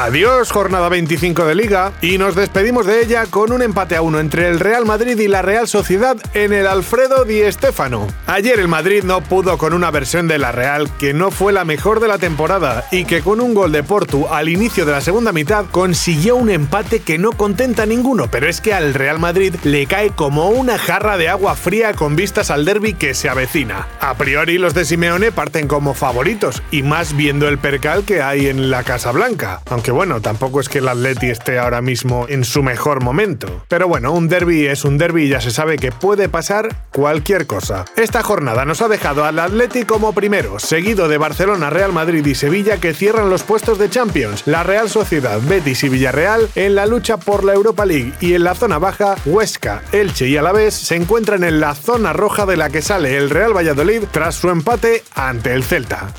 Adiós, jornada 25 de Liga, y nos despedimos de ella con un empate a uno entre el Real Madrid y la Real Sociedad en el Alfredo Di Stéfano. Ayer el Madrid no pudo con una versión de la Real que no fue la mejor de la temporada y que con un gol de Portu al inicio de la segunda mitad consiguió un empate que no contenta a ninguno, pero es que al Real Madrid le cae como una jarra de agua fría con vistas al derby que se avecina. A priori los de Simeone parten como favoritos y más viendo el percal que hay en la Casa Blanca, aunque que bueno, tampoco es que el Atleti esté ahora mismo en su mejor momento. Pero bueno, un derby es un derby y ya se sabe que puede pasar cualquier cosa. Esta jornada nos ha dejado al Atleti como primero, seguido de Barcelona, Real Madrid y Sevilla que cierran los puestos de Champions. La Real Sociedad, Betis y Villarreal en la lucha por la Europa League y en la zona baja, Huesca, Elche y Alavés se encuentran en la zona roja de la que sale el Real Valladolid tras su empate ante el Celta.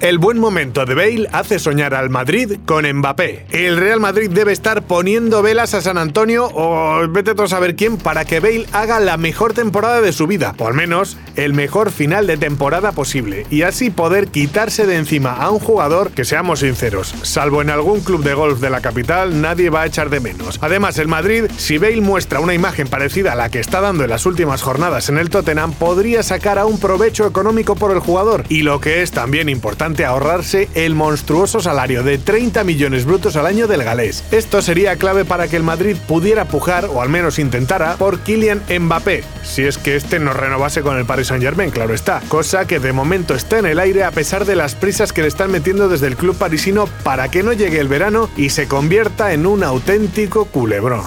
El buen momento de Bale hace soñar al Madrid con Mbappé. El Real Madrid debe estar poniendo velas a San Antonio o vete a saber quién para que Bale haga la mejor temporada de su vida, al menos el mejor final de temporada posible, y así poder quitarse de encima a un jugador que seamos sinceros, salvo en algún club de golf de la capital, nadie va a echar de menos. Además, el Madrid, si Bale muestra una imagen parecida a la que está dando en las últimas jornadas en el Tottenham, podría sacar a un provecho económico por el jugador, y lo que es también importante ahorrarse el monstruoso salario de 30 millones brutos al año del galés. Esto sería clave para que el Madrid pudiera pujar, o al menos intentara, por Kylian Mbappé, si es que este no renovase con el Paris Saint Germain, claro está, cosa que de momento está en el aire a pesar de las prisas que le están metiendo desde el club parisino para que no llegue el verano y se convierta en un auténtico culebrón.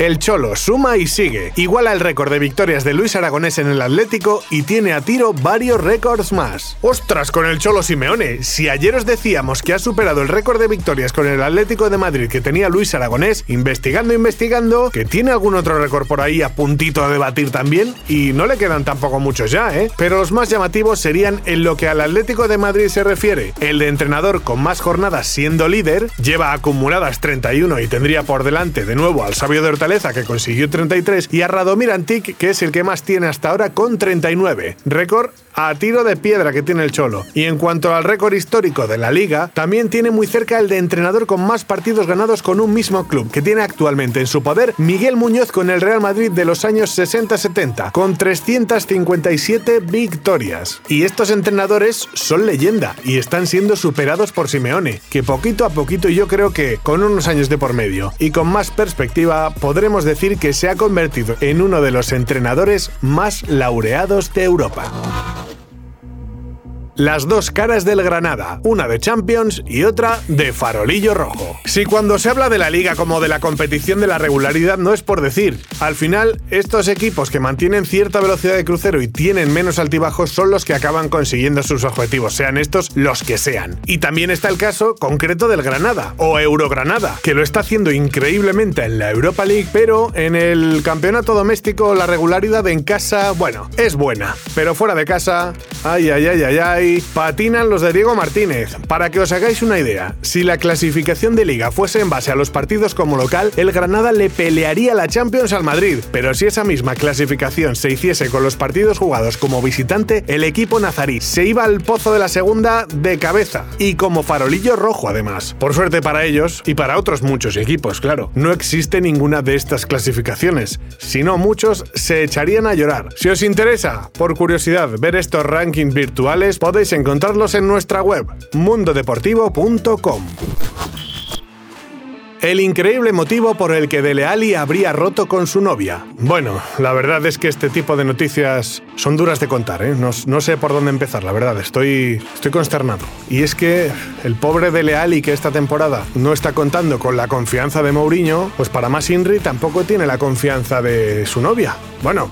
El Cholo suma y sigue. Iguala el récord de victorias de Luis Aragonés en el Atlético y tiene a tiro varios récords más. ¡Ostras con el Cholo Simeone! Si ayer os decíamos que ha superado el récord de victorias con el Atlético de Madrid que tenía Luis Aragonés, investigando, investigando, que tiene algún otro récord por ahí a puntito a debatir también, y no le quedan tampoco muchos ya, ¿eh? Pero los más llamativos serían en lo que al Atlético de Madrid se refiere. El de entrenador con más jornadas siendo líder, lleva acumuladas 31 y tendría por delante de nuevo al sabio de Hortaleza que consiguió 33, y a Radomir Antic, que es el que más tiene hasta ahora con 39. Récord a tiro de piedra que tiene el Cholo. Y en cuanto al récord histórico de la liga, también tiene muy cerca el de entrenador con más partidos ganados con un mismo club, que tiene actualmente en su poder Miguel Muñoz con el Real Madrid de los años 60-70, con 357 victorias. Y estos entrenadores son leyenda y están siendo superados por Simeone, que poquito a poquito yo creo que, con unos años de por medio y con más perspectiva, podremos decir que se ha convertido en uno de los entrenadores más laureados de Europa. Las dos caras del Granada, una de Champions y otra de farolillo rojo. Si cuando se habla de la liga como de la competición de la regularidad no es por decir, al final estos equipos que mantienen cierta velocidad de crucero y tienen menos altibajos son los que acaban consiguiendo sus objetivos, sean estos los que sean. Y también está el caso concreto del Granada o Eurogranada, que lo está haciendo increíblemente en la Europa League, pero en el campeonato doméstico la regularidad en casa, bueno, es buena, pero fuera de casa, ay ay ay ay ay patinan los de Diego Martínez. Para que os hagáis una idea, si la clasificación de liga fuese en base a los partidos como local, el Granada le pelearía la Champions al Madrid. Pero si esa misma clasificación se hiciese con los partidos jugados como visitante, el equipo nazarí se iba al pozo de la segunda de cabeza y como farolillo rojo además. Por suerte para ellos y para otros muchos equipos, claro, no existe ninguna de estas clasificaciones. Si no, muchos se echarían a llorar. Si os interesa, por curiosidad, ver estos rankings virtuales, podéis encontrarlos en nuestra web mundodeportivo.com. El increíble motivo por el que Dele Alli habría roto con su novia. Bueno, la verdad es que este tipo de noticias son duras de contar, ¿eh? no, sé por dónde empezar, la verdad, estoy, estoy consternado. Y es que el pobre Dele Alli que esta temporada no está contando con la confianza de Mourinho, pues para más Inri tampoco tiene la confianza de su novia. Bueno,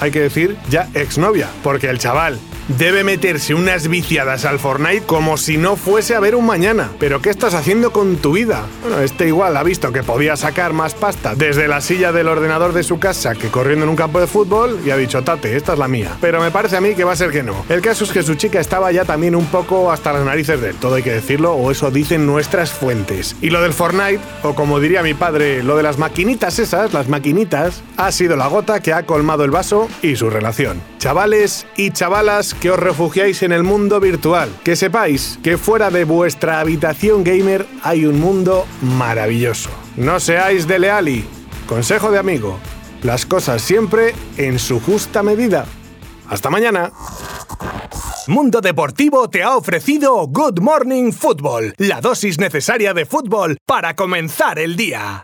hay que decir ya exnovia, porque el chaval debe meterse unas viciadas al Fortnite como si no fuese a ver un mañana. Pero ¿qué estás haciendo con tu vida? Bueno, este igual ha visto que podía sacar más pasta desde la silla del ordenador de su casa que corriendo en un campo de fútbol y ha dicho, tate, esta es la mía. Pero me parece a mí que va a ser que no. El caso es que su chica estaba ya también un poco hasta las narices de él, todo hay que decirlo, o eso dicen nuestras fuentes. Y lo del Fortnite, o como diría mi padre, lo de las maquinitas esas, las maquinitas, ha sido la gota que ha colmado el vaso y su relación. Chavales y chavalas que os refugiáis en el mundo virtual, que sepáis que fuera de vuestra habitación gamer hay un mundo maravilloso. No seáis de leali. Consejo de amigo. Las cosas siempre en su justa medida. Hasta mañana. Mundo Deportivo te ha ofrecido Good Morning Football, la dosis necesaria de fútbol para comenzar el día.